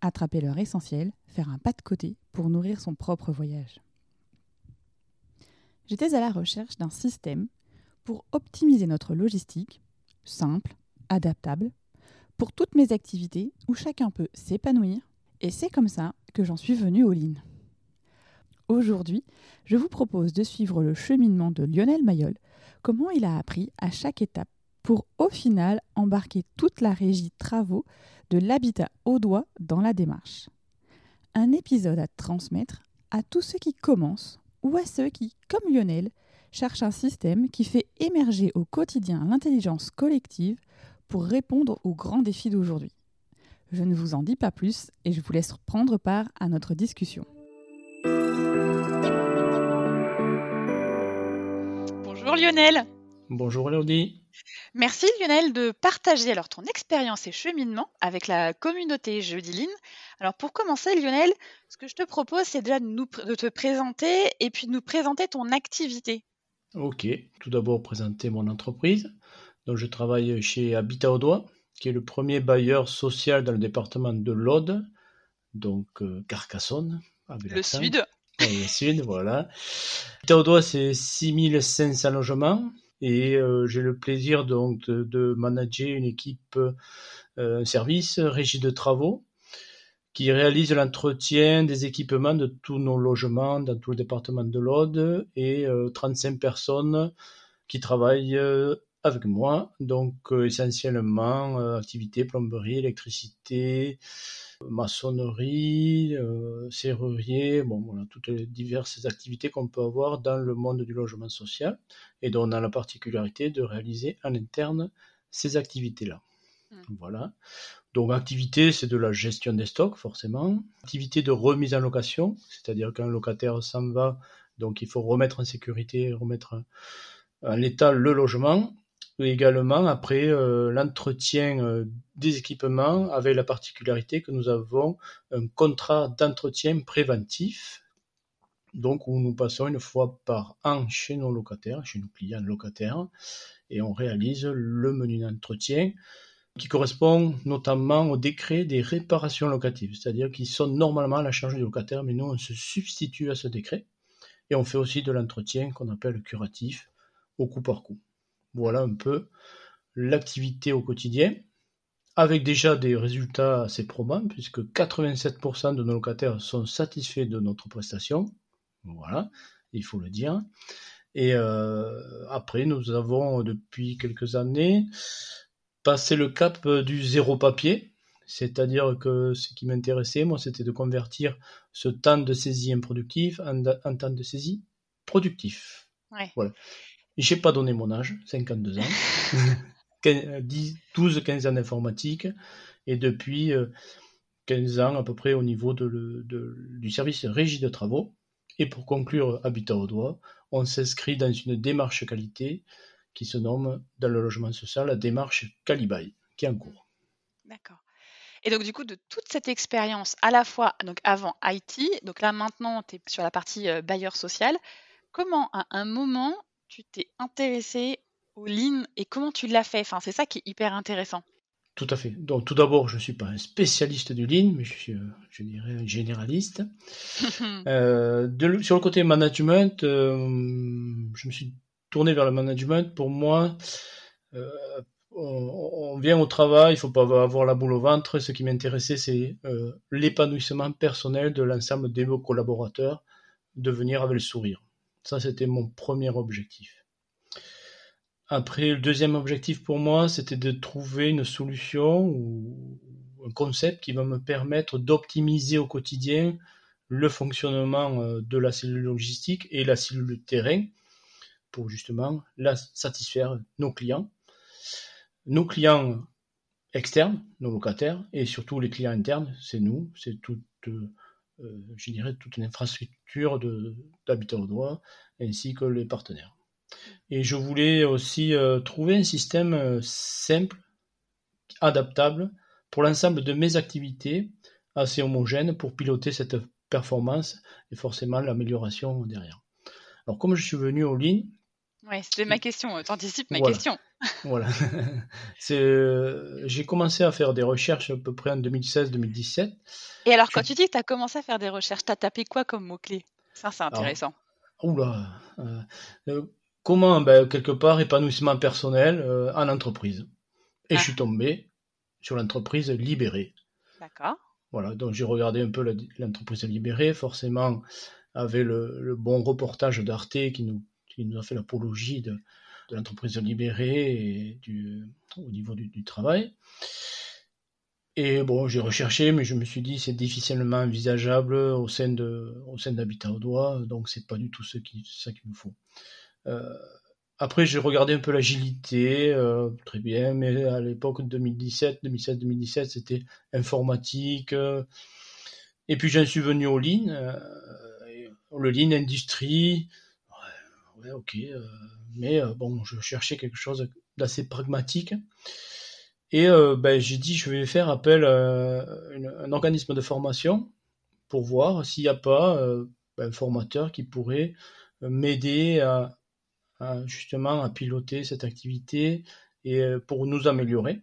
attraper leur essentiel, faire un pas de côté pour nourrir son propre voyage. J'étais à la recherche d'un système pour optimiser notre logistique, simple, adaptable, pour toutes mes activités où chacun peut s'épanouir, et c'est comme ça que j'en suis venue au Lean. Aujourd'hui, je vous propose de suivre le cheminement de Lionel Mayol, comment il a appris à chaque étape pour au final embarquer toute la régie travaux de l'habitat au doigt dans la démarche. Un épisode à transmettre à tous ceux qui commencent ou à ceux qui, comme Lionel, cherchent un système qui fait émerger au quotidien l'intelligence collective pour répondre aux grands défis d'aujourd'hui. Je ne vous en dis pas plus et je vous laisse prendre part à notre discussion. Bonjour Lionel. Bonjour Elodie. Merci Lionel de partager alors ton expérience et cheminement avec la communauté Jeudi Alors pour commencer Lionel, ce que je te propose c'est déjà de, nous, de te présenter et puis de nous présenter ton activité. Ok, tout d'abord présenter mon entreprise. Donc je travaille chez Habitat au Doigt, qui est le premier bailleur social dans le département de l'Aude, donc euh, Carcassonne. le sud. le sud, voilà. Habitat au Doigt c'est 6500 logements et euh, j'ai le plaisir donc de, manager une équipe euh, service régie de travaux qui réalise l'entretien des équipements de tous nos logements dans tout le département de l'Aude et 35 euh, personnes qui travaillent avec moi, donc essentiellement activité plomberie, électricité, maçonnerie, euh, serrurier, bon voilà, toutes les diverses activités qu'on peut avoir dans le monde du logement social et dont on a la particularité de réaliser en interne ces activités-là. Hmm. Voilà. Donc activité, c'est de la gestion des stocks forcément. Activité de remise en location, c'est-à-dire qu'un locataire s'en va, donc il faut remettre en sécurité, remettre en état le logement également après euh, l'entretien euh, des équipements avec la particularité que nous avons un contrat d'entretien préventif. Donc où nous passons une fois par an chez nos locataires, chez nos clients locataires, et on réalise le menu d'entretien qui correspond notamment au décret des réparations locatives, c'est-à-dire qu'ils sont normalement à la charge du locataire, mais nous on se substitue à ce décret, et on fait aussi de l'entretien qu'on appelle curatif au coup par coup. Voilà un peu l'activité au quotidien, avec déjà des résultats assez probants, puisque 87% de nos locataires sont satisfaits de notre prestation. Voilà, il faut le dire. Et euh, après, nous avons depuis quelques années passé le cap du zéro papier, c'est-à-dire que ce qui m'intéressait, moi, c'était de convertir ce temps de saisie improductif en, en temps de saisie productif. Ouais. Voilà. J'ai pas donné mon âge, 52 ans. 12-15 ans d'informatique et depuis 15 euh, ans à peu près au niveau de, du service régie de travaux. Et pour conclure Habitat au doigt, on s'inscrit dans une démarche qualité qui se nomme dans le logement social la démarche Calibaye, qui est en cours. D'accord. Et donc du coup, de toute cette expérience, à la fois donc avant IT, donc là maintenant tu es sur la partie euh, bailleur social, comment à un moment tu t'es intéressé au lean et comment tu l'as fait? Enfin, C'est ça qui est hyper intéressant. Tout à fait. Donc tout d'abord, je ne suis pas un spécialiste du lean, mais je suis, euh, je dirais, un généraliste. euh, sur le côté management, euh, je me suis tourné vers le management. Pour moi, euh, on, vient au travail, il faut pas avoir la boule au ventre. Ce qui m'intéressait, c'est l'épanouissement personnel de l'ensemble des collaborateurs, de venir avec le sourire. Ça, c'était mon premier objectif. Après, le deuxième objectif pour moi, c'était de trouver une solution ou un concept qui va me permettre d'optimiser au quotidien le fonctionnement euh, de la cellule logistique et la cellule terrain pour justement la satisfaire nos clients, nos clients externes, nos locataires et surtout les clients internes, c'est nous, c'est toute je dirais, toute une infrastructure d'habitat au droit, ainsi que les partenaires. Et je voulais aussi trouver un système simple, adaptable, pour l'ensemble de mes activités, assez homogène pour piloter cette performance et forcément l'amélioration derrière. Alors comme je suis venu aux lignes, Ouais, c'était ma question. T'anticipes ma question. Voilà. Euh, j'ai commencé à faire des recherches à peu près en 2016-2017. Et alors, quand tu dis que tu as commencé à faire des recherches, tu as tapé quoi comme mot-clé? Ça, c'est intéressant. oula. Euh, euh, comment, ben, quelque part, épanouissement personnel en entreprise. Et je ah. suis tombé sur l'entreprise libérée. D'accord. Voilà, donc j'ai regardé un peu l'entreprise libérée, forcément, avec le bon reportage d'Arte qui nous qui nous a fait l'apologie de, l'entreprise libérée et du, au niveau du, travail. Et bon, j'ai recherché, mais je me suis dit c'est difficilement envisageable au sein de au sein d'Habitat au doigt, donc c'est pas du tout ce qui ça qu'il nous faut. Euh, après, j'ai regardé un peu l'agilité, euh, très bien, mais à l'époque 2017, 2016, 2017, c'était informatique. Euh, et puis j'en suis venu au Lean, le Lean Industrie, ok. Euh, mais euh, bon, je cherchais quelque chose d'assez pragmatique. Et euh, ben, j'ai dit, je vais faire appel à un organisme de formation pour voir s'il n'y a pas ben, un formateur qui pourrait m'aider à, justement à piloter cette activité et pour nous améliorer.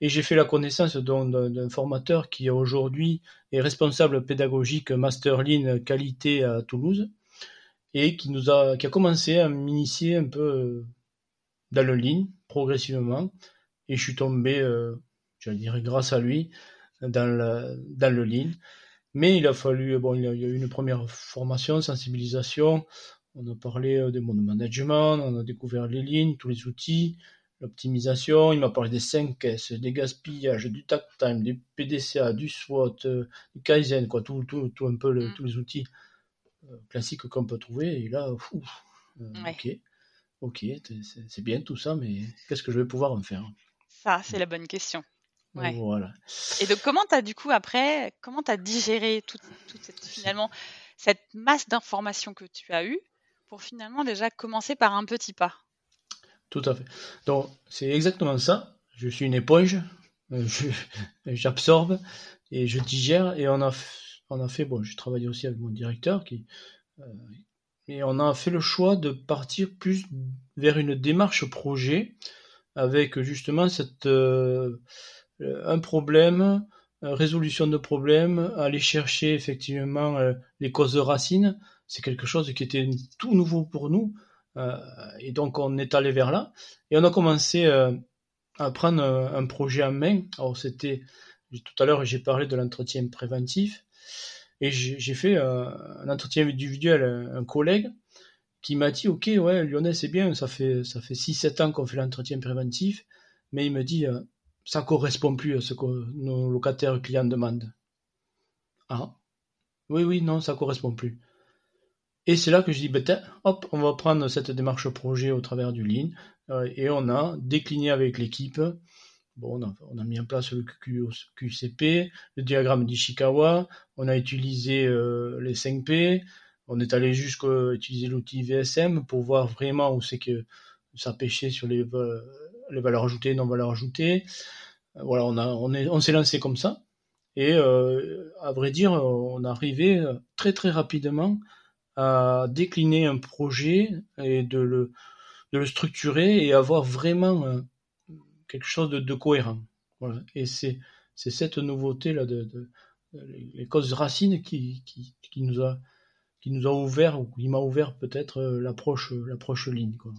Et j'ai fait la connaissance d'un formateur qui aujourd'hui est responsable pédagogique Master Lean qualité à Toulouse et qui nous a, qui a commencé à m'initier un peu euh, dans le ligne progressivement et je suis tombé, euh, j'allais dire grâce à lui, dans le, dans le lean. Mais il a fallu, bon, il y a, eu une première formation, sensibilisation. On a parlé euh, des modes management, on a découvert les lignes, tous les outils, l'optimisation. Il m'a parlé des 5 S, des gaspillages, du takt time, des PDCA, du SWOT, du Kaizen, quoi, tout, tout, tout un peu mm. tous les outils euh, classique qu'on peut trouver. Et là, euh, ok, ok, c'est bien tout ça, mais qu'est-ce que je vais pouvoir en faire? Ça, c'est la bonne question. Voilà. Et donc, comment tu as du coup après, comment tu as digéré toute, cette, finalement cette masse d'informations que tu as eues pour finalement déjà commencer par un petit pas? Tout à fait. Donc, c'est exactement ça. Je suis une éponge, euh, j'absorbe et je digère et on a on fait, j'ai travaillé aussi avec mon directeur qui, euh, et on a fait le choix de partir plus vers une démarche projet avec justement euh, un problème, résolution de problème, aller chercher effectivement euh, les causes racines. C'est quelque chose qui était tout nouveau pour nous. et donc on est allé vers là et on a commencé à prendre un projet en main. Alors c'était tout à l'heure j'ai parlé de l'entretien préventif. Et j'ai fait un entretien individuel à un collègue qui m'a dit Ok, ouais, Lionel, c'est bien, ça fait, ça fait 6-7 ans qu'on fait l'entretien préventif, mais il me dit euh, Ça correspond plus à ce que nos locataires clients demandent. Ah, oui, oui, non, ça correspond plus. Et c'est là que je dis ben, Hop, on va prendre cette démarche projet au travers du Lean, euh, et on a décliné avec l'équipe On a, mis en place le QCP, le diagramme d'Ishikawa, on a utilisé euh, les 5P, on est allé jusqu'à utiliser l'outil VSM pour voir vraiment où c'est que ça pêchait sur les, valeurs ajoutées, non valeurs ajoutées. Voilà, on, s'est lancé comme ça. Et euh, à vrai dire, on arrivé très très rapidement à décliner un projet et de le structurer et avoir vraiment quelque chose de, cohérent. Voilà. Et c'est cette nouveauté là de, les causes racines qui, qui, nous a qui nous a ouvert ou qui m'a ouvert peut-être euh, l'approche l'approche ligne quoi.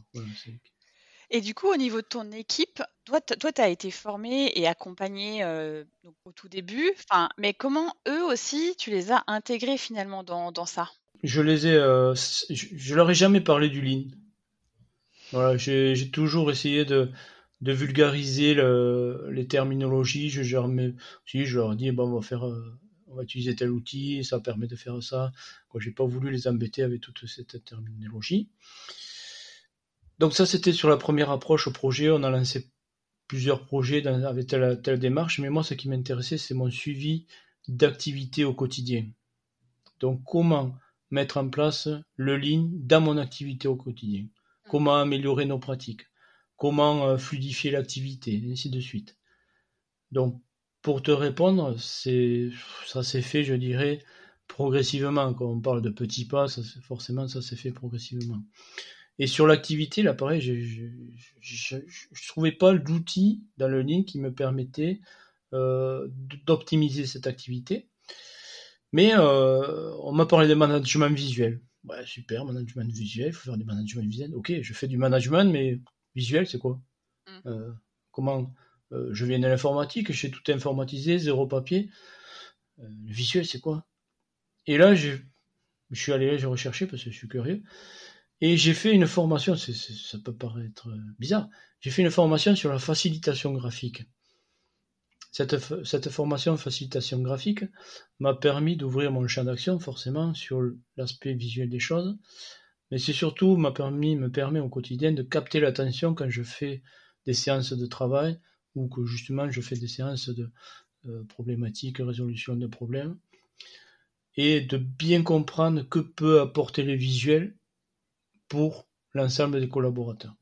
et du coup, au niveau de ton équipe, toi, tu as été formé et accompagné euh, au tout début. Mais comment eux aussi, tu les as intégrés finalement dans, dans ça? Je les ai, euh, je, je, leur ai jamais parlé du lean. Voilà, j'ai toujours essayé de, de vulgariser les terminologies. Je, je, si, je leur dis, bon, on va faire, euh, on va utiliser tel outil, ça permet de faire ça. Quoi, j'ai pas voulu les embêter avec toute cette terminologie. Donc ça, c'était sur la première approche au projet. On a lancé plusieurs projets avec telle, telle démarche, mais moi, ce qui m'intéressait, c'est mon suivi d'activité au quotidien. Donc comment mettre en place le Lean dans mon activité au quotidien? Comment améliorer nos pratiques? Comment euh, fluidifier l'activité Et ainsi de suite. Donc pour te répondre, ça s'est fait, je dirais, progressivement. Quand on parle de petits pas, forcément, ça s'est fait progressivement. Et sur l'activité, là, pareil, je ne trouvais pas l'outil dans le lien qui me permettait euh, d'optimiser cette activité. Mais euh, on m'a parlé de management visuel. Ouais, super, management visuel, il faut faire du management visuel. Ok, je fais du management, mais visuel, c'est quoi mm. euh, Comment Je viens de l'informatique, je sais tout informatisé, zéro papier. le visuel, c'est quoi? Et là, je suis allé, j'ai recherché parce que je suis curieux. Et j'ai fait une formation, ça peut paraître bizarre, j'ai fait une formation sur la facilitation graphique. Cette, cette formation facilitation graphique m'a permis d'ouvrir mon champ d'action forcément sur l'aspect visuel des choses, mais c'est surtout m'a permis, me permet au quotidien de capter l'attention quand je fais des séances de travail ou que justement je fais des séances de euh, problématiques, résolution de problèmes, et de bien comprendre que peut apporter le visuel pour l'ensemble des collaborateurs.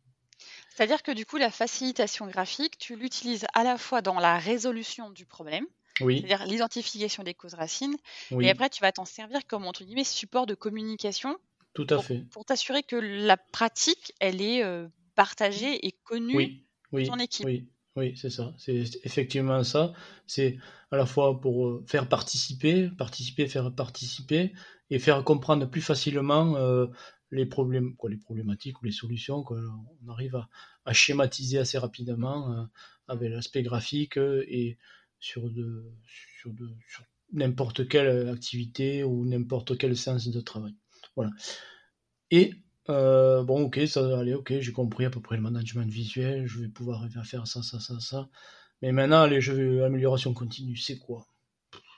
C'est-à-dire que du coup, la facilitation graphique, tu l'utilises à la fois dans la résolution du problème, c'est-à-dire l'identification des causes racines, et après tu vas t'en servir comme entre guillemets support de communication. Tout à fait. Pour t'assurer que la pratique, elle est euh, partagée et connue oui, ton équipe. Oui, oui, c'est ça. C'est effectivement ça. C'est à la fois pour euh, faire participer, participer, faire participer, et faire comprendre plus facilement euh, les problèmes, quoi, les problématiques ou les solutions qu'on arrive à, schématiser assez rapidement avec l'aspect graphique et sur de, sur de, sur n'importe quelle activité ou n'importe quel sens de travail. Voilà. Et euh, bon, ok, ça allez, ok, j'ai compris à peu près le management visuel, je vais pouvoir faire ça, ça, ça, ça. Mais maintenant, les jeux amélioration continue, c'est quoi?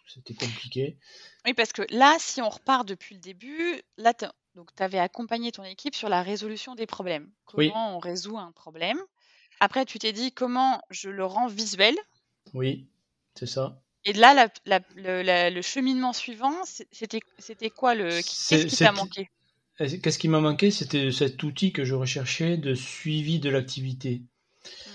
C'était compliqué. Oui, parce que là, si on repart depuis le début, là, donc, tu avais accompagné ton équipe sur la résolution des problèmes. Comment on résout un problème? Après, tu t'es dit comment je le rends visuel? Oui, c'est ça. Et là, le, cheminement suivant, c'était quoi le Qu'est-ce qui t'a manqué? Qu'est-ce qui m'a manqué? C'était cet outil que je recherchais de suivi de l'activité. Mmh.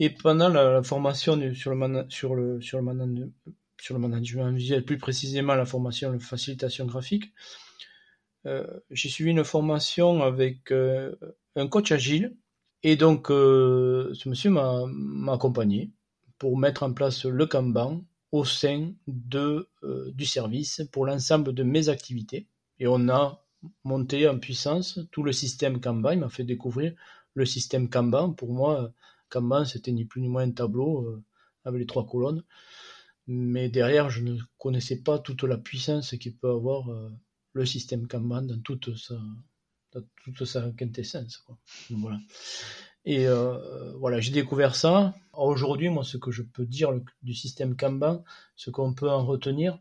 Et pendant la, formation sur le, sur, le, sur, le sur le management visuel, plus précisément la formation de facilitation graphique, euh, j'ai suivi une formation avec euh, un coach agile et donc euh, ce monsieur m'a accompagné pour mettre en place le Kanban au sein de, du service pour l'ensemble de mes activités. Et on a monté en puissance tout le système Kanban. Il m'a fait découvrir le système Kanban. Pour moi, Kanban, c'était ni plus ni moins un tableau avec les trois colonnes. Mais derrière, je ne connaissais pas toute la puissance qu'il peut avoir le système Kanban dans toute sa, toute sa quintessence. Quoi. Voilà. Et euh, voilà, j'ai découvert ça. Aujourd'hui, moi, ce que je peux dire du système Kanban, ce qu'on peut en retenir,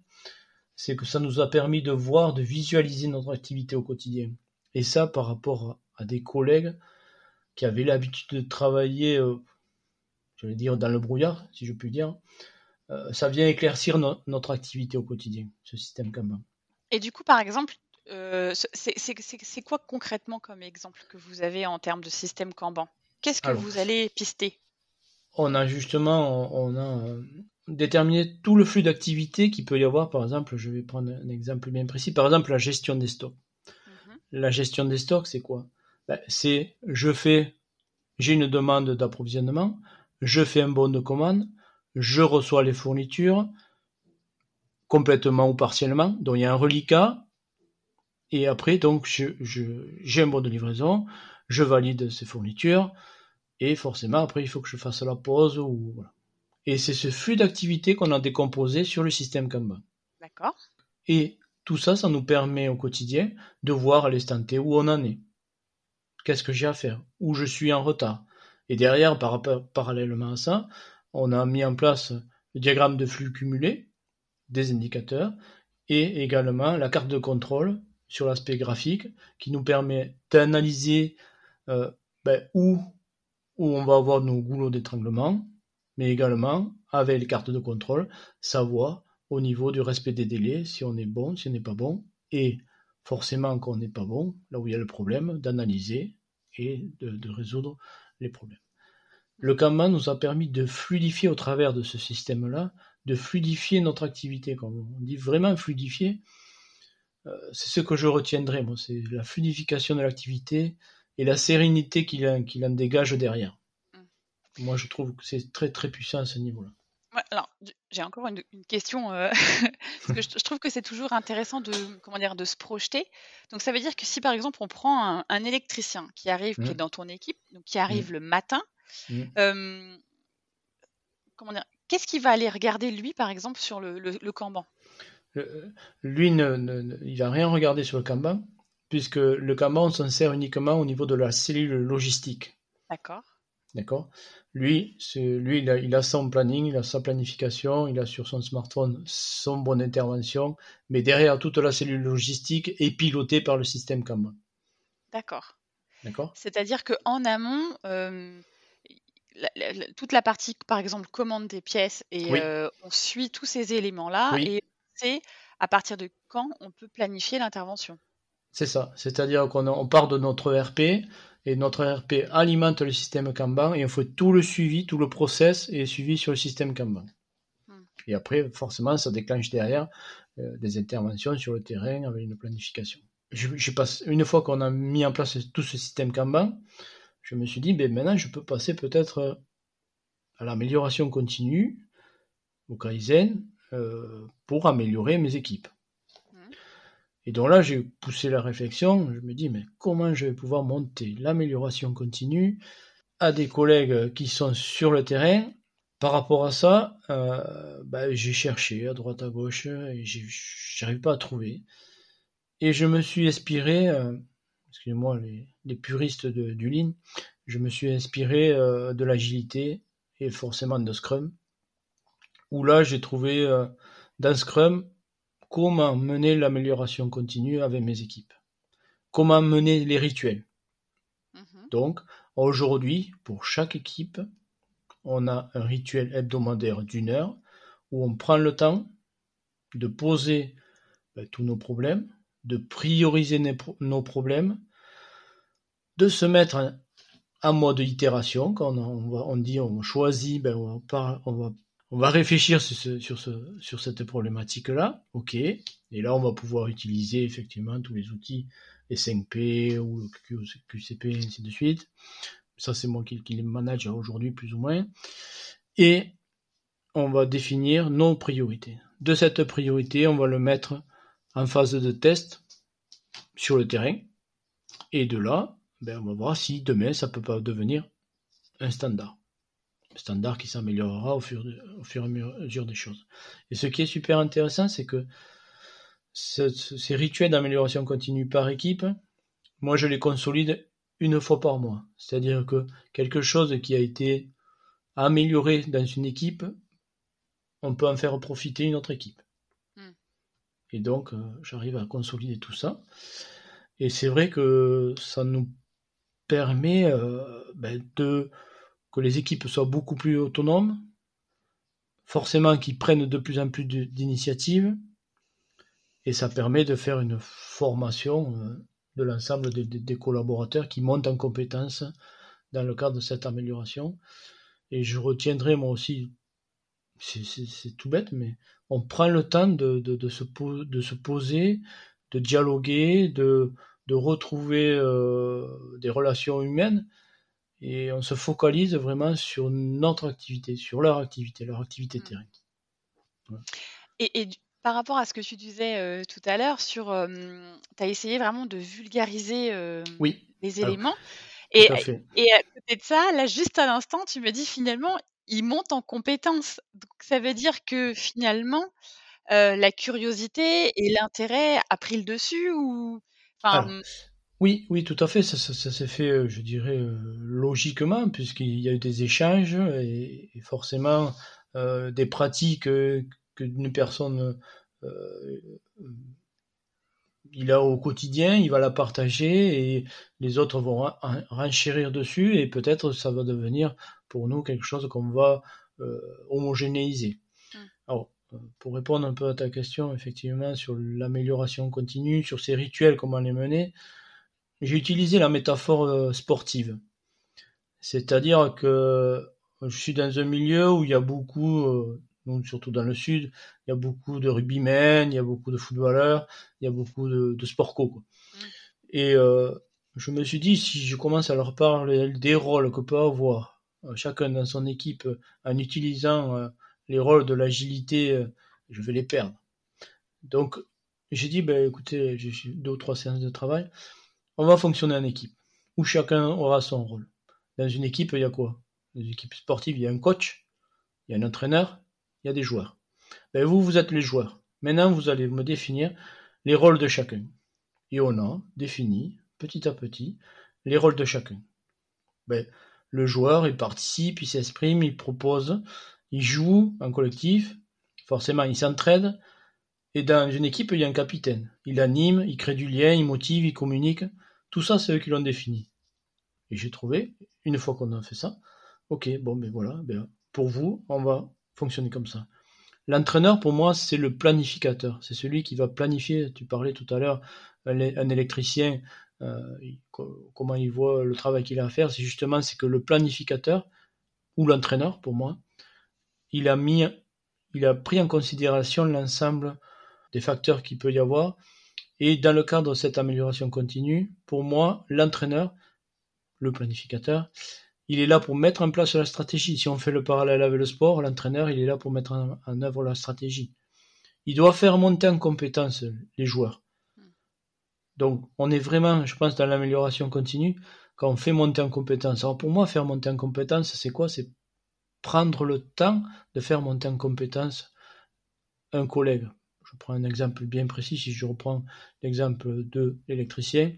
c'est que ça nous a permis de voir, de visualiser notre activité au quotidien. Et ça, par rapport à des collègues qui avaient l'habitude de travailler, euh, je vais dire, dans le brouillard, si je puis dire, euh, ça vient éclaircir notre activité au quotidien, ce système Kanban. Et du coup, par exemple, euh, c'est quoi concrètement comme exemple que vous avez en termes de système Kanban? Qu'est-ce que vous allez pister On a justement on a euh, déterminé tout le flux d'activité qu'il peut y avoir. Par exemple, je vais prendre un exemple bien précis. Par exemple, la gestion des stocks. Mhm. La gestion des stocks, c'est quoi? Ben, C'est je fais, j'ai une demande d'approvisionnement, je fais un bon de commande, je reçois les fournitures, complètement ou partiellement. Donc il y a un reliquat. Et après, donc, j'ai je, un bon de livraison, je valide ces fournitures, et forcément, après, il faut que je fasse la pause. Ou, voilà. Et c'est ce flux d'activité qu'on a décomposé sur le système Kanban. D'accord. Et tout ça, ça nous permet au quotidien de voir à l'instant T où on en est. Qu'est-ce que j'ai à faire? Où je suis en retard? Et derrière, par, parallèlement à ça, on a mis en place le diagramme de flux cumulé, des indicateurs et également la carte de contrôle sur l'aspect graphique qui nous permet d'analyser euh, ben, où, on va avoir nos goulots d'étranglement, mais également, avec les cartes de contrôle, savoir au niveau du respect des délais si on est bon, si on n'est pas bon, et forcément qu'on n'est pas bon, là où il y a le problème, d'analyser et de, résoudre les problèmes. Le Kanban nous a permis de fluidifier au travers de ce système-là, de fluidifier notre activité. Comme on dit vraiment fluidifier, euh, c'est ce que je retiendrai, moi, c'est la fluidification de l'activité et la sérénité qu'il en dégage derrière. Mm. Moi, je trouve que c'est très très puissant à ce niveau-là alors, j'ai encore une, question, euh, parce que je, trouve que c'est toujours intéressant de, comment dire, de se projeter. Donc, ça veut dire que si, par exemple, on prend un, électricien qui arrive, qui est mmh. dans ton équipe, donc qui arrive mmh. le matin, euh, comment dire, qu'est-ce qu'il va aller regarder, lui, par exemple, sur le, le, Kanban? Lui, ne, il va rien regarder sur le Kanban, puisque le Kanban, on s'en sert uniquement au niveau de la cellule logistique. D'accord. D'accord lui, lui il a, son planning, il a sa planification, il a sur son smartphone son bonne intervention, mais derrière toute la cellule logistique est pilotée par le système Kanban. D'accord. D'accord. C'est-à-dire qu'en amont, euh, toute la partie, par exemple, commande des pièces, et euh, on suit tous ces éléments-là, et c'est à partir de quand on peut planifier l'intervention. C'est ça. C'est-à-dire qu'on part de notre RP, et notre RP alimente le système Kanban et on fait tout le suivi, tout le process est suivi sur le système Kanban. Hmm. Et après, forcément, ça déclenche derrière euh, des interventions sur le terrain avec une planification. Je, passe, une fois qu'on a mis en place tout ce système Kanban, je me suis dit, ben maintenant, je peux passer peut-être euh, à l'amélioration continue, au Kaizen, euh, pour améliorer mes équipes. Et donc là, j'ai poussé la réflexion, je me dis, mais comment je vais pouvoir monter l'amélioration continue à des collègues qui sont sur le terrain? Par rapport à ça, euh, bah, j'ai cherché à droite à gauche et j'arrive pas à trouver. Et je me suis inspiré, euh, excusez-moi les, puristes du Lean, je me suis inspiré euh, de l'agilité et forcément de Scrum, où là j'ai trouvé dans Scrum comment mener l'amélioration continue avec mes équipes, comment mener les rituels. Mhm. Donc, aujourd'hui, pour chaque équipe, on a un rituel hebdomadaire d'une heure où on prend le temps de poser ben, tous nos problèmes, de prioriser nos problèmes, de se mettre en mode itération, quand on, dit on choisit, ben, on, on va on va réfléchir sur, cette problématique-là, ok, et là on va pouvoir utiliser effectivement tous les outils, les 5P ou QCP, ainsi de suite. Ça c'est moi qui, les manage aujourd'hui plus ou moins. Et on va définir nos priorités. De cette priorité, on va le mettre en phase de test sur le terrain. Et de là, ben, on va voir si demain ça peut pas devenir un standard standard qui s'améliorera au fur, au fur et à mesure des choses. Et ce qui est super intéressant, c'est que ces rituels d'amélioration continue par équipe, moi je les consolide une fois par mois. C'est-à-dire que quelque chose qui a été amélioré dans une équipe, on peut en faire profiter une autre équipe. Hmm. Et donc, euh, j'arrive à consolider tout ça. Et c'est vrai que ça nous permet euh, ben, de que les équipes soient beaucoup plus autonomes, forcément qu'ils prennent de plus en plus d'initiatives, et ça permet de faire une formation euh, de l'ensemble des, collaborateurs qui montent en compétences dans le cadre de cette amélioration. Et je retiendrai moi aussi, c'est tout bête, mais on prend le temps de, se, poser, de dialoguer, de, retrouver euh, des relations humaines et on se focalise vraiment sur notre activité, sur leur activité, leur activité mmh. terrain. Et, par rapport à ce que tu disais euh, tout à l'heure, sur, tu as essayé vraiment de vulgariser les éléments. et, et à côté de ça, là, juste à l'instant, tu me dis finalement, ils montent en compétences. Donc, ça veut dire que finalement, euh, la curiosité et l'intérêt a pris le dessus ou enfin, oui, oui, tout à fait. Ça, s'est fait, euh, je dirais, euh, logiquement, puisqu'il y a eu des échanges et, forcément euh, des pratiques que qu'une personne il a au quotidien, il va la partager et les autres vont renchérir dessus et peut-être ça va devenir pour nous quelque chose qu'on va homogénéiser. Mmh. Alors, pour répondre un peu à ta question, effectivement, sur l'amélioration continue, sur ces rituels, comment les mener, j'ai utilisé la métaphore euh, sportive. C'est-à-dire que je suis dans un milieu où il y a beaucoup, euh, surtout dans le sud, il y a beaucoup de rugbymen, il y a beaucoup de footballeurs, il y a beaucoup de, de sport co. Mm. Et euh, je me suis dit, si je commence à leur parler des rôles que peut avoir chacun dans son équipe en utilisant les rôles de l'agilité, je vais les perdre. Donc, j'ai dit, ben, écoutez, j'ai deux ou trois séances de travail on va fonctionner en équipe, où chacun aura son rôle. Dans une équipe, il y a quoi? Dans une équipe sportive, il y a un coach, il y a un entraîneur, il y a des joueurs. Ben vous, vous êtes les joueurs. Maintenant, vous allez me définir les rôles de chacun. Et on a défini, petit à petit, les rôles de chacun. Ben, le joueur, il participe, il s'exprime, il propose, il joue en collectif, forcément, il s'entraide, et dans une équipe, il y a un capitaine. Il anime, il crée du lien, il motive, il communique. Tout ça, c'est eux qui l'ont défini. Et j'ai trouvé, une fois qu'on a fait ça, ok, bon, ben voilà, ben, pour vous, on va fonctionner comme ça. L'entraîneur, pour moi, c'est le planificateur. C'est celui qui va planifier. Tu parlais tout à l'heure, un, électricien, euh, comment il voit le travail qu'il a à faire. C'est justement, que le planificateur, ou l'entraîneur, pour moi, il a mis, il a pris en considération l'ensemble des facteurs qu'il peut y avoir et dans le cadre de cette amélioration continue, pour moi, l'entraîneur, le planificateur, il est là pour mettre en place la stratégie. Si on fait le parallèle avec le sport, l'entraîneur, il est là pour mettre en, œuvre la stratégie. Il doit faire monter en compétence les joueurs. Donc, on est vraiment, je pense, dans l'amélioration continue quand on fait monter en compétence. Alors, pour moi, faire monter en compétence, c'est quoi? C'est prendre le temps de faire monter en compétence un collègue je prends un exemple bien précis, si je reprends l'exemple de l'électricien,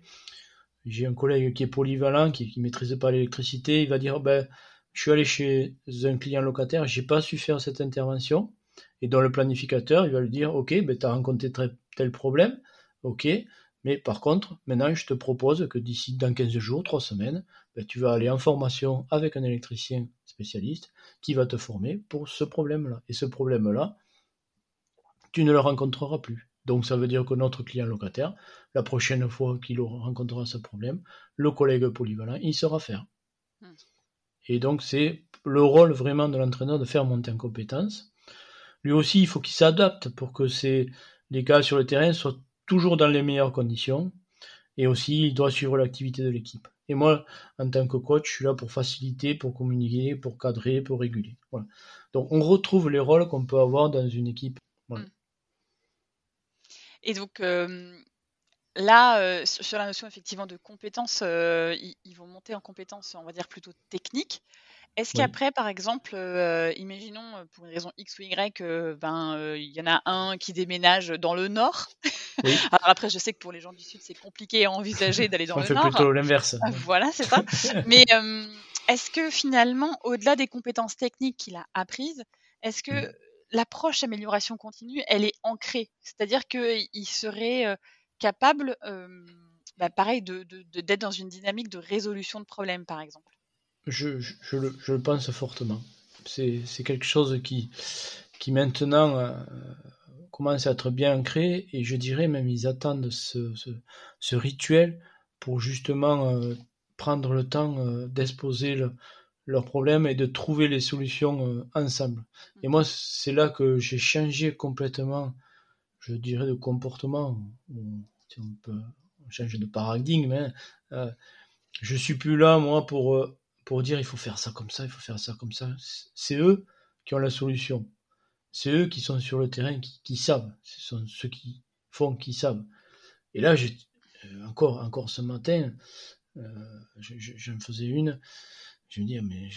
j'ai un collègue qui est polyvalent, qui ne maîtrise pas l'électricité, il va dire ben, je suis allé chez un client locataire, j'ai pas su faire cette intervention, et dans le planificateur, il va lui dire ok, ben, tu as rencontré tel problème, ok, mais par contre, maintenant je te propose que d'ici dans 15 jours, 3 semaines, ben, tu vas aller en formation avec un électricien spécialiste qui va te former pour ce problème-là. Et ce problème-là, tu ne le rencontreras plus. Donc ça veut dire que notre client locataire, la prochaine fois qu'il rencontrera ce problème, le collègue polyvalent, il saura faire. Hmm. Et donc c'est le rôle vraiment de l'entraîneur de faire monter en compétence. Lui aussi, il faut qu'il s'adapte pour que les gars sur le terrain soient toujours dans les meilleures conditions. Et aussi, il doit suivre l'activité de l'équipe. Et moi, en tant que coach, je suis là pour faciliter, pour communiquer, pour cadrer, pour réguler. Donc on retrouve les rôles qu'on peut avoir dans une équipe. Hmm. Et donc là, sur la notion effectivement de compétences, ils, vont monter en compétences, on va dire plutôt techniques. Est-ce qu'après, par exemple, imaginons pour une raison X ou Y, ben il y en a un qui déménage dans le nord. Alors après, je sais que pour les gens du sud, c'est compliqué à envisager d'aller dans le nord. On fait plutôt l'inverse. Voilà, c'est ça. Mais est-ce que finalement, au-delà des compétences techniques qu'il a apprises, est-ce que mmh l'approche amélioration continue, elle est ancrée. C'est-à-dire qu'il serait capable, bah, pareil, d'être de, dans une dynamique de résolution de problèmes, par exemple. Je, je, le, pense fortement. C'est quelque chose qui, qui maintenant commence à être bien ancré et je dirais même ils attendent ce, ce, rituel pour justement prendre le temps d'exposer le, leurs problèmes et de trouver les solutions euh, ensemble. Et moi, c'est là que j'ai changé complètement, je dirais, de comportement. Si on peut changer de paradigme, hein. euh, je suis plus là, moi, pour, euh, pour dire il faut faire ça comme ça, il faut faire ça comme ça. C'est eux qui ont la solution. C'est eux qui sont sur le terrain, qui, qui, savent. Ce sont ceux qui font, qui savent. Et là, j'ai encore, encore ce matin, je, me faisais une. Je me dis, mais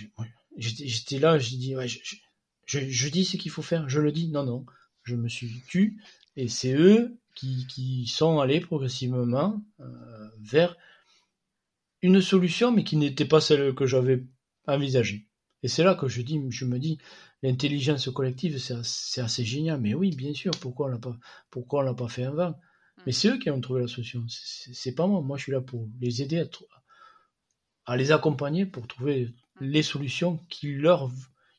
j'étais là, je dis, ouais, je, je, dis ce qu'il faut faire, je le dis. Non, non, je me suis tu, et c'est eux qui, qui, sont allés progressivement euh, vers une solution, mais qui n'était pas celle que j'avais envisagée. Et c'est là que je dis, je me dis, l'intelligence collective, c'est assez génial. Mais oui, bien sûr, pourquoi on on l'a pas fait avant? Mm. Mais c'est eux qui ont trouvé la solution. C'est pas moi. Moi, je suis là pour les aider à, à les accompagner pour trouver les solutions qui leur,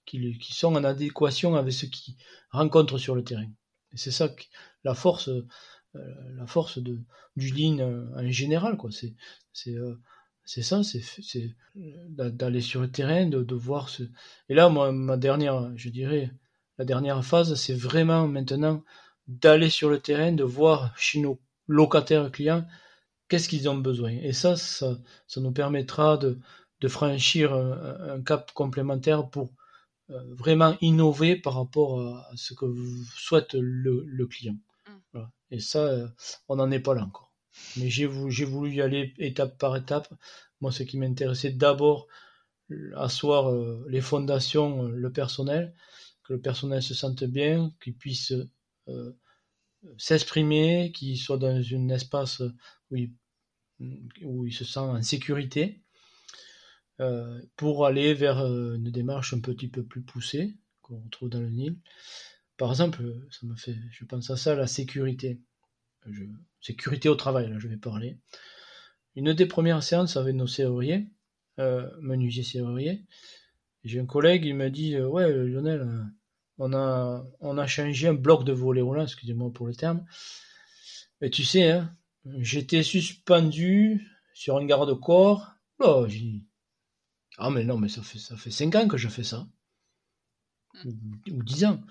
qui, qui sont en adéquation avec ce qu'ils rencontrent sur le terrain. Et c'est ça la force, euh, la force de, du lean euh, en général, quoi. C'est, c'est, euh, c'est ça, c'est, c'est d'aller sur le terrain, de, de voir ce. Et là, moi, ma dernière, je dirais, la dernière phase, c'est vraiment maintenant d'aller sur le terrain, de voir chez nos locataires clients qu'est-ce qu'ils ont besoin. Et ça, ça, ça nous permettra de, de franchir un, cap complémentaire pour euh, vraiment innover par rapport à, ce que souhaite le, le client. Mm. Et ça, euh, on n'en est pas là encore. Mais j'ai voulu, y aller étape par étape. Moi, ce qui m'intéressait d'abord, asseoir euh, les fondations, le personnel, que le personnel se sente bien, qu'il puisse s'exprimer, qu'il soit dans un espace où il, où il se sent en sécurité. Euh, pour aller vers euh, une démarche un petit peu plus poussée qu'on retrouve dans le Nil. Par exemple, ça me fait, je pense à ça, la sécurité. sécurité au travail, là, je vais parler. Une des premières séances avec nos serruriers, euh, serruriers, j'ai un collègue, il m'a dit, ouais, Lionel, on a, on a changé un bloc de volet roulant, excusez-moi pour le terme. Mais tu sais, hein, j'étais suspendu sur un garde-corps. Oh, j'ai ah, mais non, mais ça fait, ça fait 5 ans que je fais ça. Ou 10 ans.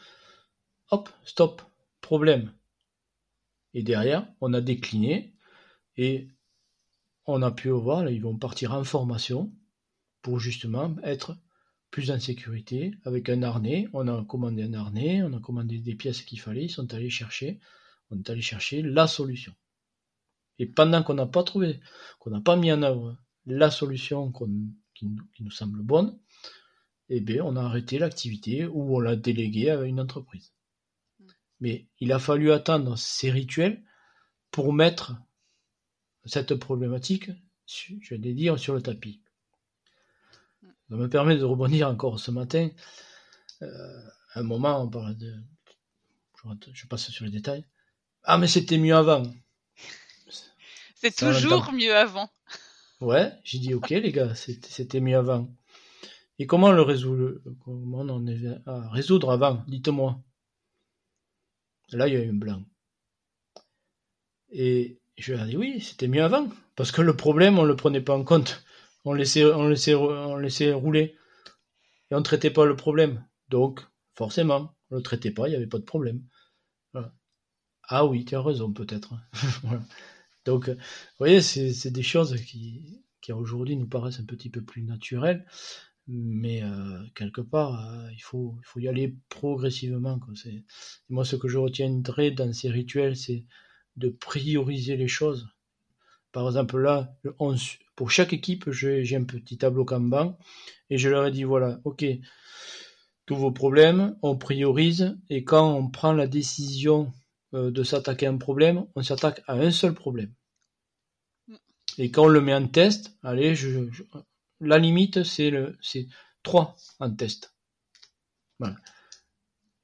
Hop, stop, problème. Et derrière, on a décliné et on a pu voir, là, ils vont partir en formation pour justement être plus en sécurité avec un harnais. On a commandé un harnais, on a commandé des pièces qu'il fallait, ils sont allés chercher, on est allé chercher la solution. Et pendant qu'on n'a pas trouvé, qu'on n'a pas mis en œuvre la solution qui, nous semble bonne, eh bien, on a arrêté l'activité ou on l'a délégué à une entreprise. Mm. Mais il a fallu attendre ces rituels pour mettre cette problématique, je vais dire, sur le tapis. Ça me permet de rebondir encore ce matin. Euh, un moment, on parle de. Je passe sur les détails. Ah, mais c'était mieux avant. C'est toujours mieux avant. Ouais, j'ai dit ok les gars, c'était mieux avant. Et comment le résoudre Comment on est à résoudre avant Dites-moi. Là, il y a eu un blanc. Et je lui ai dit oui, c'était mieux avant, parce que le problème, on le prenait pas en compte. On laissait, on laissait, on laissait rouler. Et on traitait pas le problème. Donc, forcément, on le traitait pas, il n'y avait pas de problème. Ah oui, tu as raison, peut-être. Donc, vous voyez, c'est des choses qui, qui aujourd'hui nous paraissent un petit peu plus naturelles, mais euh, quelque part, euh, il, faut, il faut y aller progressivement. Moi, ce que je retiendrai dans ces rituels, c'est de prioriser les choses. Par exemple, là, pour chaque équipe, j'ai un petit tableau Kanban et je leur ai dit voilà, ok, tous vos problèmes, on priorise et quand on prend la décision euh, de s'attaquer à un problème, on s'attaque à un seul problème. Et quand on le met en test, allez, je, la limite, c'est le, c'est 3 en test.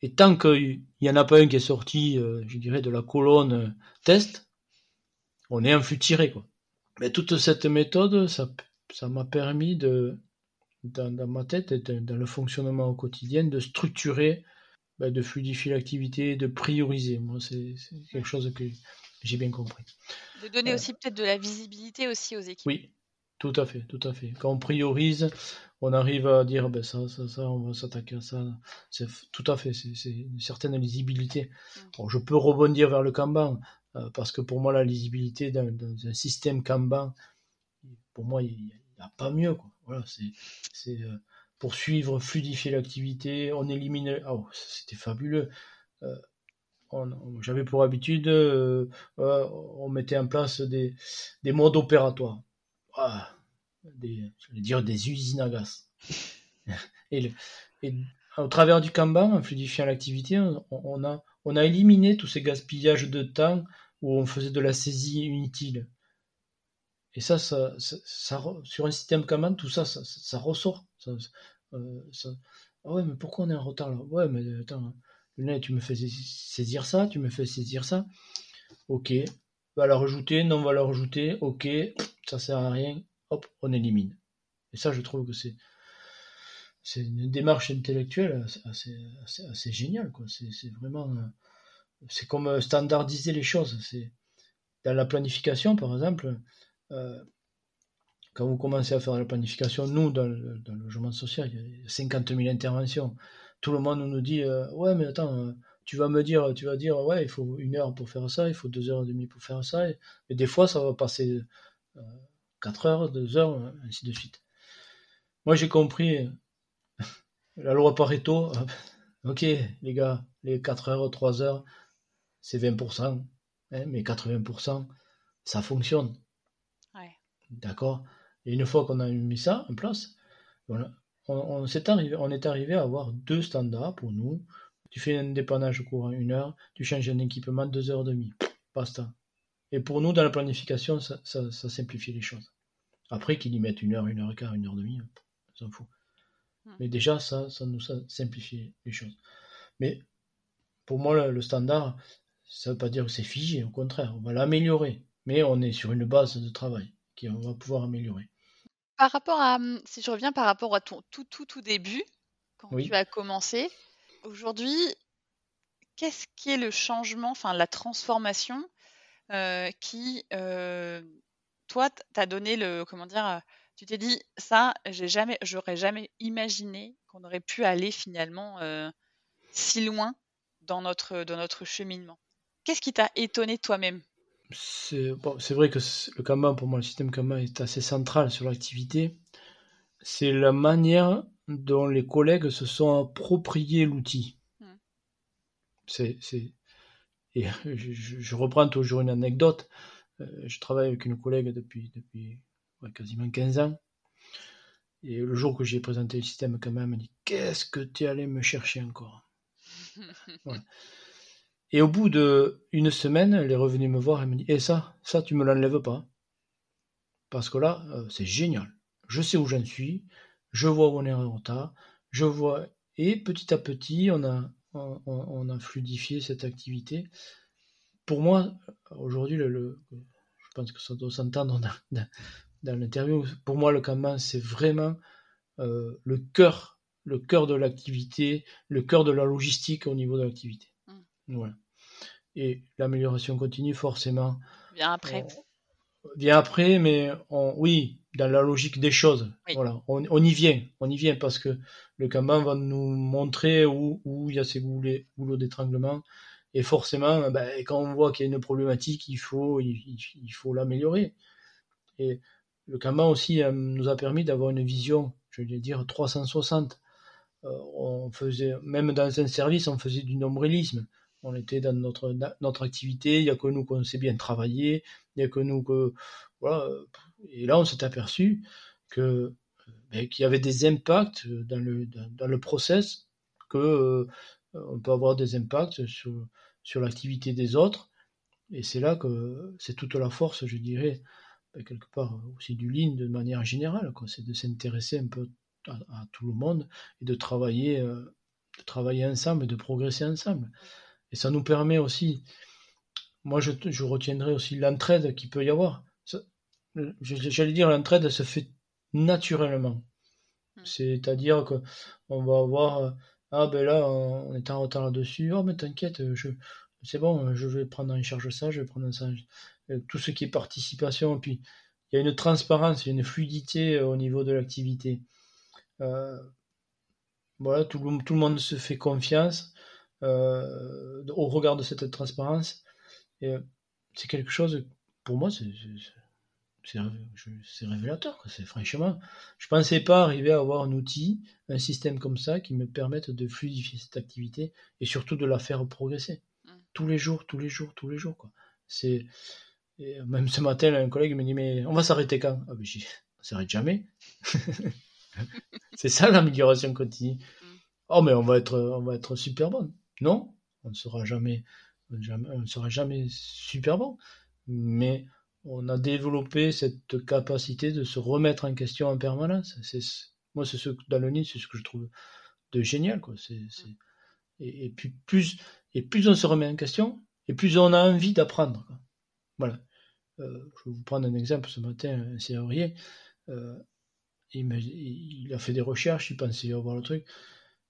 Et tant qu'il n'y en a pas un qui est sorti, euh, je dirais, de la colonne test, on est en flux tiré. Mais toute cette méthode, ça, m'a permis de, dans, ma tête et dans le fonctionnement au quotidien, de structurer, ben, de fluidifier l'activité, de prioriser. Moi, c'est quelque chose que j'ai bien compris. De donner euh, aussi peut-être de la visibilité aussi aux équipes. Oui, tout à fait, tout à fait. Quand on priorise, on arrive à dire ben ça, ça, ça, on va s'attaquer à ça. C'est tout à fait, c'est une certaine lisibilité. Mm. je peux rebondir vers le Kanban euh, parce que pour moi la lisibilité dans, un système Kanban, pour moi il n'y a, pas mieux quoi. Voilà, c'est euh, pour suivre, fluidifier l'activité, on élimine. Oh, c'était fabuleux j'avais pour habitude, euh, on mettait en place des, des modes opératoires. Ah, je vais dire des usines à gaz. et, au travers du Kanban, en fluidifiant l'activité, on, a, éliminé tous ces gaspillages de temps où on faisait de la saisie inutile. Et ça, ça, sur un système Kanban, tout ça, ça, ressort. Euh, ah ouais, mais pourquoi on est en retard là? Ouais, mais attends, tu me fais saisir ça, tu me fais saisir ça. Ok, va la rajouter, non, on va la rajouter. Ok, ça sert à rien. Hop, on élimine. Et ça, je trouve que c'est une démarche intellectuelle assez, géniale. C'est, vraiment. C'est comme standardiser les choses. Dans la planification, par exemple, quand vous commencez à faire la planification, nous, dans le, logement social, il y a 50 000 interventions. Tout le monde nous dit Ouais, mais attends, tu vas me dire, tu vas dire Ouais, il faut une heure pour faire ça, il faut deux heures et demie pour faire ça. Et, des fois, ça va passer 4 heures, 2 heures, ainsi de suite. Moi, j'ai compris la loi Pareto. Ok, les gars, les 4 heures, 3 heures, c'est 20%, hein, mais 80%, ça fonctionne. D'accord? Et une fois qu'on a mis ça en place, on, est arrivé, on est arrivé à avoir deux standards pour nous. Tu fais un dépannage courant une heure, tu changes un équipement deux heures et demie. Basta. Et pour nous, dans la planification, ça, simplifie les choses. Après qu'ils y mettent une heure, une heure et quart, une heure et demie, on s'en fout. Hmm. Mais déjà, ça, ça nous simplifie les choses. Mais pour moi, le standard, ça ne veut pas dire que c'est figé, au contraire, on va l'améliorer. Mais on est sur une base de travail qu'on va pouvoir améliorer. Par rapport à, hum, si je reviens par rapport à ton tout, tout, tout début, quand tu as commencé, aujourd'hui, qu'est-ce qui est le changement, enfin la transformation euh, qui, euh, toi, t'a donné le, comment dire, tu t'es dit, ça, j'ai jamais, j'aurais jamais imaginé qu'on aurait pu aller finalement euh, si loin dans notre, dans notre cheminement. Qu'est-ce qui t'a étonné toi-même? C'est vrai que le Kanban, pour moi, le système Kanban est assez central sur l'activité. C'est la manière dont les collègues se sont appropriés l'outil. Hmm. C'est, Et je, reprends toujours une anecdote. Euh, je travaille avec une collègue depuis, depuis quasiment 15 ans. Et le jour que j'ai présenté le système Kanban, elle m'a dit Qu'est-ce que tu es allé me chercher encore? Et au bout d'une semaine, elle est revenue me voir et me dit Et ça, ça, tu me l'enlèves pas. Parce que là, euh, c'est génial. Je sais où j'en suis, je vois où on est en retard, je vois. Et petit à petit, on a, on, a fluidifié cette activité. Pour moi, aujourd'hui, le, je pense que ça doit s'entendre dans, dans, l'interview. Pour moi, le Kanban, c'est vraiment euh, le cœur, le cœur de l'activité, le cœur de la logistique au niveau de l'activité. Mmh. Voilà et l'amélioration continue, forcément. Bien après. Bien après, mais oui, dans la logique des choses. Voilà, on, y vient, on y vient parce que le Kanban va nous montrer où, il y a ces goulots, d'étranglement. Et forcément, ben, quand on voit qu'il y a une problématique, il faut, il, faut l'améliorer. Et le Kanban aussi euh, nous a permis d'avoir une vision, je vais dire 360. Euh, on faisait, même dans un service, on faisait du nombrilisme on était dans notre, notre activité, il n'y a que nous qu'on sait bien travailler, il n'y a que nous que. Voilà. Et là, on s'est aperçu que ben, qu'il y avait des impacts dans le, dans, le process, que euh, on peut avoir des impacts sur, sur l'activité des autres. Et c'est là que c'est toute la force, je dirais, ben, quelque part aussi du Lean de manière générale. C'est de s'intéresser un peu à, tout le monde et de travailler, euh, de travailler ensemble et de progresser ensemble. Et ça nous permet aussi, moi je, je retiendrai aussi l'entraide qu'il peut y avoir. J'allais dire, l'entraide se fait naturellement. Hmm. C'est-à-dire que on va avoir, euh, ah ben là, on est en retard là-dessus, oh mais t'inquiète, c'est bon, je vais prendre en charge ça, je vais prendre en charge euh, tout ce qui est participation, puis il y a une transparence, il y a une fluidité euh, au niveau de l'activité. voilà, tout, tout, le monde se fait confiance. Euh, au regard de cette transparence. Et euh, c'est quelque chose, pour moi, c'est révélateur. C'est franchement, je pensais pas arriver à avoir un outil, un système comme ça qui me permette de fluidifier cette activité et surtout de la faire progresser mm. tous les jours, tous les jours, tous les jours. Quoi. Même ce matin, un collègue me dit mais on va s'arrêter quand? Ah, ben, On s'arrête jamais. c'est ça l'amélioration continue. Mm. Oh mais on va être, on va être super bon. Non, on ne sera jamais, on sera jamais super bon, mais on a développé cette capacité de se remettre en question en permanence. Moi, c'est ce dans le nid, c'est ce que je trouve de génial, quoi. C'est, et, puis plus, et plus on se remet en question, et plus on a envie d'apprendre. Voilà. Euh, je vais vous prendre un exemple ce matin, un serrurier. Euh, il, a fait des recherches, il pensait avoir le truc.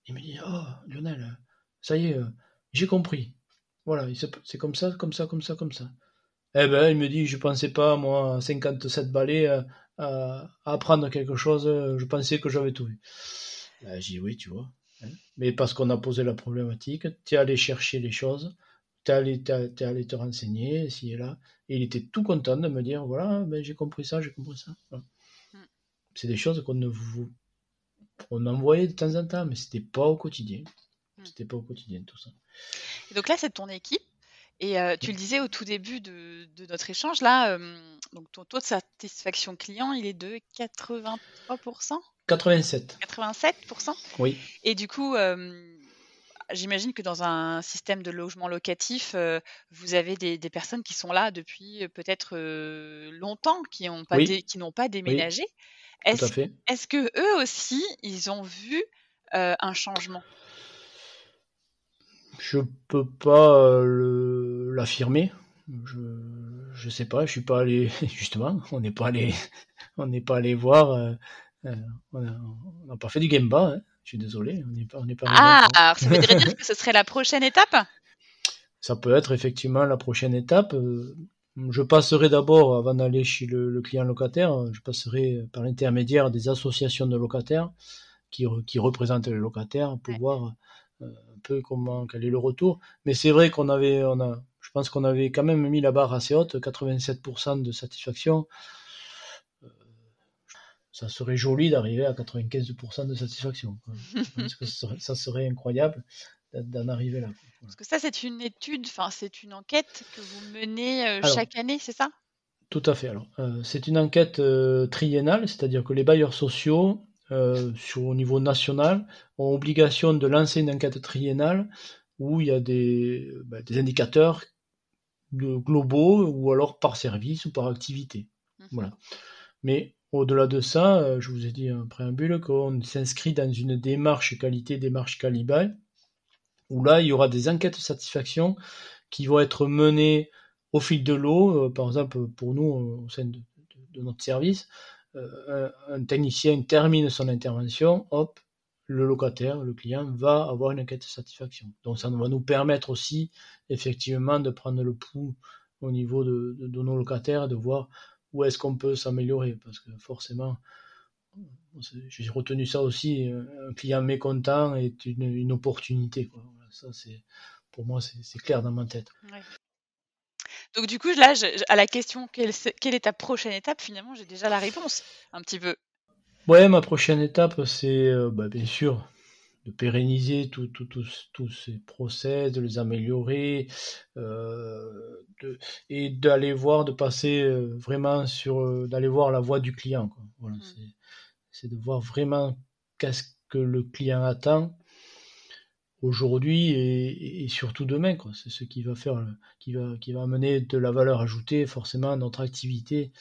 Il me dit Oh, Lionel, ça y est, euh, j'ai compris. Voilà, c'est comme ça, comme ça, comme ça, comme ça. Eh ben, il me dit Je pensais pas, moi, à 57 balais, euh, à, apprendre quelque chose, euh, je pensais que j'avais tout vu. Ben, j'ai dit Oui, tu vois. Hein. Mais parce qu'on a posé la problématique, tu es allé chercher les choses, tu es, allé te renseigner, ici et là. Et il était tout content de me dire Voilà, ben, j'ai compris ça, j'ai compris ça c'est des choses qu'on ne vous on envoyait de temps en temps, mais c'était pas au quotidien. Hmm. C'était pas au quotidien tout ça. Et donc là, c'est ton équipe. Et euh, tu le disais au tout début de, notre échange, là, euh, donc ton taux de satisfaction client, il est de 83% 87. 87% Oui. Et du coup, euh, j'imagine que dans un système de logement locatif, vous avez des, personnes qui sont là depuis peut-être longtemps, qui n'ont pas, qui n'ont pas déménagé. Est-ce que eux aussi, ils ont vu un changement? Je peux pas euh, l'affirmer. Je je sais pas. Je suis pas allé justement. On n'est pas allé on n'est pas allé voir. Euh, on n'a pas fait du game hein. Je suis désolé. On n'est pas on pas. Ah, alors ça voudrait dire que ce serait la prochaine étape? Ça peut être effectivement la prochaine étape. Je passerai d'abord, avant d'aller chez le, client locataire, je passerai par l'intermédiaire des associations de locataires qui, qui représentent les locataires pour voir euh, un peu comment quel est le retour. Mais c'est vrai qu'on avait, on a, je pense qu'on avait quand même mis la barre assez haute, 87% de satisfaction. Euh, ça serait joli d'arriver à 95% de satisfaction. Parce que ça serait incroyable d'en arriver là. Parce que ça, c'est une étude, enfin, c'est une enquête que vous menez euh, chaque année, c'est ça? Tout à fait. Alors, euh, c'est une enquête euh, triennale, c'est-à-dire que les bailleurs sociaux, sur au niveau national, ont obligation de lancer une enquête triennale où il y a des, bah, des indicateurs globaux ou alors par service ou par activité. Mmh voilà. Mais au-delà de ça, je vous ai dit un préambule qu'on s'inscrit dans une démarche qualité, démarche calibre où là, il y aura des enquêtes de satisfaction qui vont être menées au fil de l'eau. Euh, par exemple, pour nous, euh, au sein de, notre service, euh, un, technicien termine son intervention, hop, le locataire, le client va avoir une enquête de satisfaction. Donc ça va nous permettre aussi effectivement de prendre le pouls au niveau de, nos locataires, de voir où est-ce qu'on peut s'améliorer, parce que forcément, j'ai retenu ça aussi, un client mécontent est une, opportunité. Ça, c'est pour moi, c'est clair dans ma tête. Donc du coup, là, à la question quelle, quelle, est ta prochaine étape, finalement, j'ai déjà la réponse, un petit peu. Ouais, ma prochaine étape, c'est euh, bah, bien sûr de pérenniser tous ces process, de les améliorer, euh, et d'aller voir, de passer euh, vraiment sur, d'aller voir la voix du client. Voilà, mmh c'est de voir vraiment qu'est-ce que le client attend aujourd'hui et, surtout demain. C'est ce qui va faire, qui va, qui va amener de la valeur ajoutée forcément à notre activité,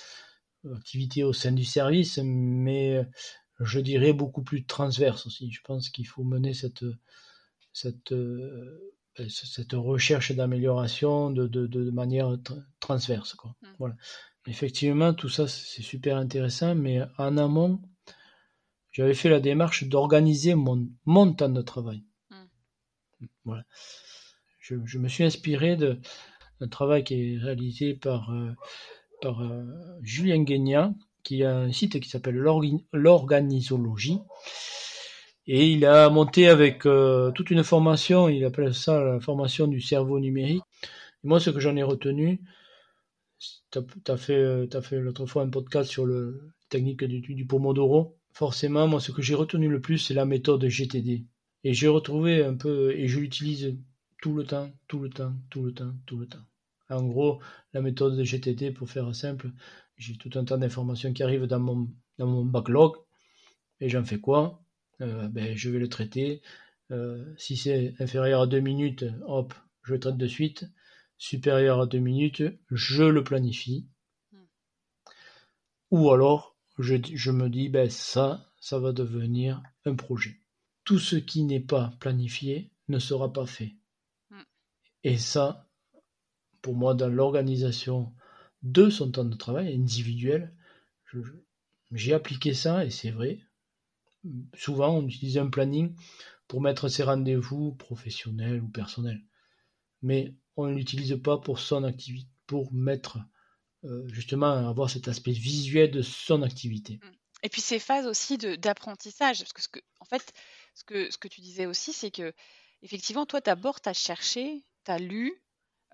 activité au sein du service, mais je dirais beaucoup plus transverse aussi. Je pense qu'il faut mener cette, cette, ben, cette recherche d'amélioration de, de, manière transverse. Quoi. Mmh. Voilà. Effectivement, tout ça c'est super intéressant, mais en amont, j'avais fait la démarche d'organiser mon, mon temps de travail. Voilà. Je, me suis inspiré d'un travail qui est réalisé par, euh, par euh, Julien Guénian, qui a un site qui s'appelle l'organisologie. Et il a monté avec euh, toute une formation, il appelle ça la formation du cerveau numérique. Moi, ce que j'en ai retenu, tu as, fait, fait l'autre fois un podcast sur le technique du, du Pomodoro forcément, moi, ce que j'ai retenu le plus, c'est la méthode GTD. Et j'ai retrouvé un peu, et je l'utilise tout le temps, tout le temps, tout le temps, tout le temps. En gros, la méthode de GTD, pour faire simple, j'ai tout un tas d'informations qui arrivent dans mon, dans mon backlog, et j'en fais quoi? Euh, ben, Je vais le traiter. Euh, si c'est inférieur à deux minutes, hop, je le traite de suite. Supérieur à deux minutes, je le planifie. Ou alors, je, me dis, ben ça, ça va devenir un projet. Tout ce qui n'est pas planifié ne sera pas fait. Mm. Et ça, pour moi, dans l'organisation de son temps de travail individuel, j'ai appliqué ça et c'est vrai. Souvent, on utilise un planning pour mettre ses rendez-vous professionnels ou personnels. Mais on ne l'utilise pas pour son activité, pour mettre euh, justement avoir cet aspect visuel de son activité. Mmh. Et puis ces phases aussi d'apprentissage, parce que, ce que en fait, ce que, ce que tu disais aussi, c'est que effectivement, toi d'abord, tu as cherché, tu as lu,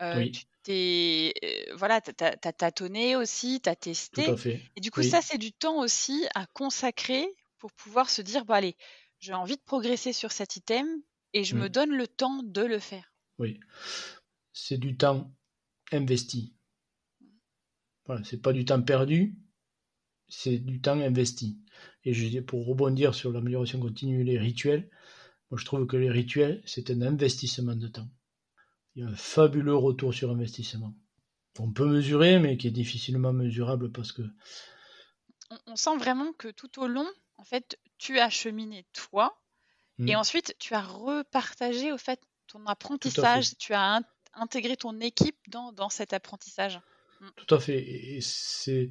euh, tu t'es euh, voilà, tu as, tâtonné aussi, tu as testé. Tout à fait. Et du coup, ça, c'est du temps aussi à consacrer pour pouvoir se dire, bon allez, j'ai envie de progresser sur cet item et je me donne le temps de le faire. Oui, c'est du temps investi. Voilà, c'est pas du temps perdu, c'est du temps investi. Et je, pour rebondir sur l'amélioration continue, les rituels, moi je trouve que les rituels, c'est un investissement de temps. Il y a un fabuleux retour sur investissement. On peut mesurer, mais qui est difficilement mesurable parce que. On, sent vraiment que tout au long, en fait, tu as cheminé toi, et mmh. ensuite tu as repartagé au fait ton apprentissage, tu as intégré ton équipe dans, dans cet apprentissage. Mmh. Tout à fait. Et c'est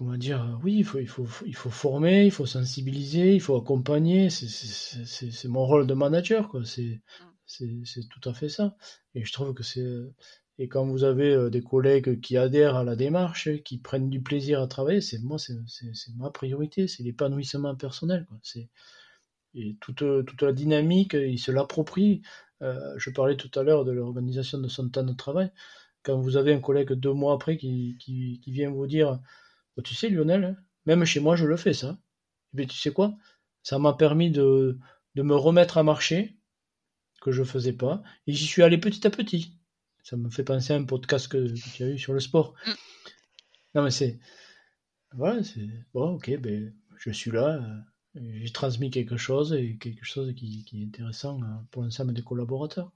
comment dire, oui, il faut, il, faut, il faut former, il faut sensibiliser, il faut accompagner. C'est mon rôle de manager, quoi. C'est mmh. tout à fait ça. Et je trouve que c'est. Et quand vous avez euh, des collègues qui adhèrent à la démarche, qui prennent du plaisir à travailler, c'est moi, c'est ma priorité, c'est l'épanouissement personnel. Quoi. Et toute, toute la dynamique, ils se l'approprient. Euh, je parlais tout à l'heure de l'organisation de son temps de travail quand vous avez un collègue deux mois après qui, qui, vient vous dire oh, Tu sais, Lionel, hein, même chez moi, je le fais ça. Mais tu sais quoi? Ça m'a permis de, de me remettre à marcher, que je faisais pas, et j'y suis allé petit à petit. Ça me fait penser à un podcast que, tu as eu sur le sport. Mm. Non, mais c'est. Voilà, c'est. Bon, ok, ben, je suis là. Euh, j'ai transmis quelque chose et quelque chose qui, qui est intéressant euh, pour l'ensemble des collaborateurs.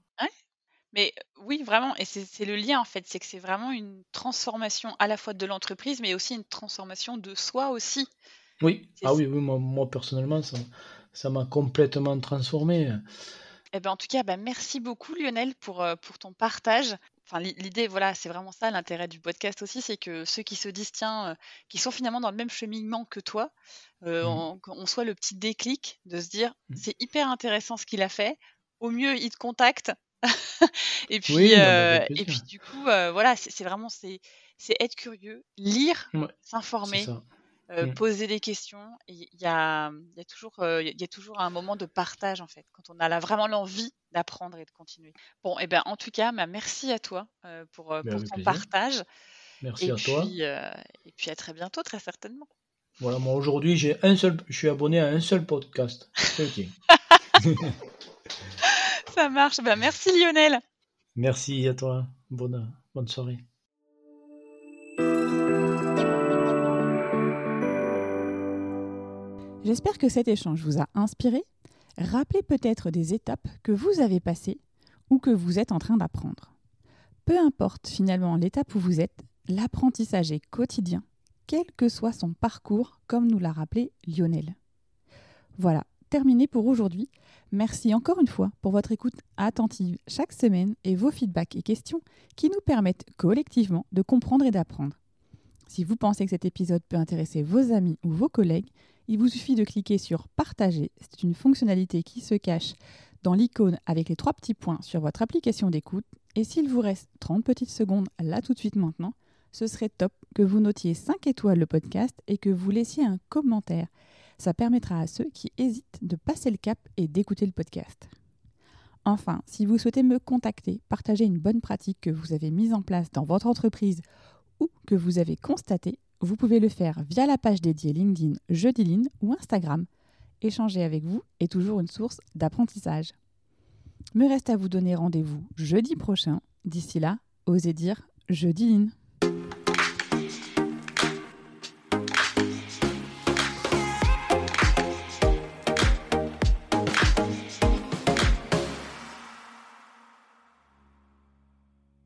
Mais oui, vraiment, et c'est le lien en fait, c'est que c'est vraiment une transformation à la fois de l'entreprise, mais aussi une transformation de soi aussi. Oui, ah oui, oui moi, personnellement, ça m'a complètement transformé. Eh ben, en tout cas, bah, merci beaucoup Lionel pour, euh, pour ton partage. Enfin, l'idée, voilà, c'est vraiment ça l'intérêt du podcast aussi, c'est que ceux qui se disent, tiens, euh, qui sont finalement dans le même cheminement que toi, euh, mmh. on, soit le petit déclic de se dire, mmh. c'est hyper intéressant ce qu'il a fait. Au mieux, il te contacte et puis, euh, et puis du coup, euh, voilà, c'est vraiment c'est être curieux, lire, s'informer, euh, mmh. poser des questions. Il y a, y, a toujours, il y a toujours un moment de partage en fait, quand on a vraiment l'envie d'apprendre et de continuer. Bon, et eh ben en tout cas, bah, merci à toi pour, pour ton partage. Merci à toi. et puis à très bientôt, très certainement. Voilà, moi aujourd'hui, j'ai un seul, je suis abonné à un seul podcast. Ok. Ça marche. Bah, merci Lionel. Merci à toi. Bonne, bonne soirée. J'espère que cet échange vous a inspiré. Rappelez peut-être des étapes que vous avez passées ou que vous êtes en train d'apprendre. Peu importe finalement l'étape où vous êtes, l'apprentissage est quotidien, quel que soit son parcours, comme nous l'a rappelé Lionel. Voilà, terminé pour aujourd'hui. Merci encore une fois pour votre écoute attentive chaque semaine et vos feedbacks et questions qui nous permettent collectivement de comprendre et d'apprendre. Si vous pensez que cet épisode peut intéresser vos amis ou vos collègues, il vous suffit de cliquer sur Partager. C'est une fonctionnalité qui se cache dans l'icône avec les trois petits points sur votre application d'écoute. Et s'il vous reste 30 petites secondes là tout de suite maintenant, ce serait top que vous notiez 5 étoiles le podcast et que vous laissiez un commentaire. Ça permettra à ceux qui hésitent de passer le cap et d'écouter le podcast. Enfin, si vous souhaitez me contacter, partager une bonne pratique que vous avez mise en place dans votre entreprise ou que vous avez constatée, vous pouvez le faire via la page dédiée LinkedIn Jeudi ou Instagram. Échanger avec vous est toujours une source d'apprentissage. Me reste à vous donner rendez-vous jeudi prochain. D'ici là, osez dire Jeudi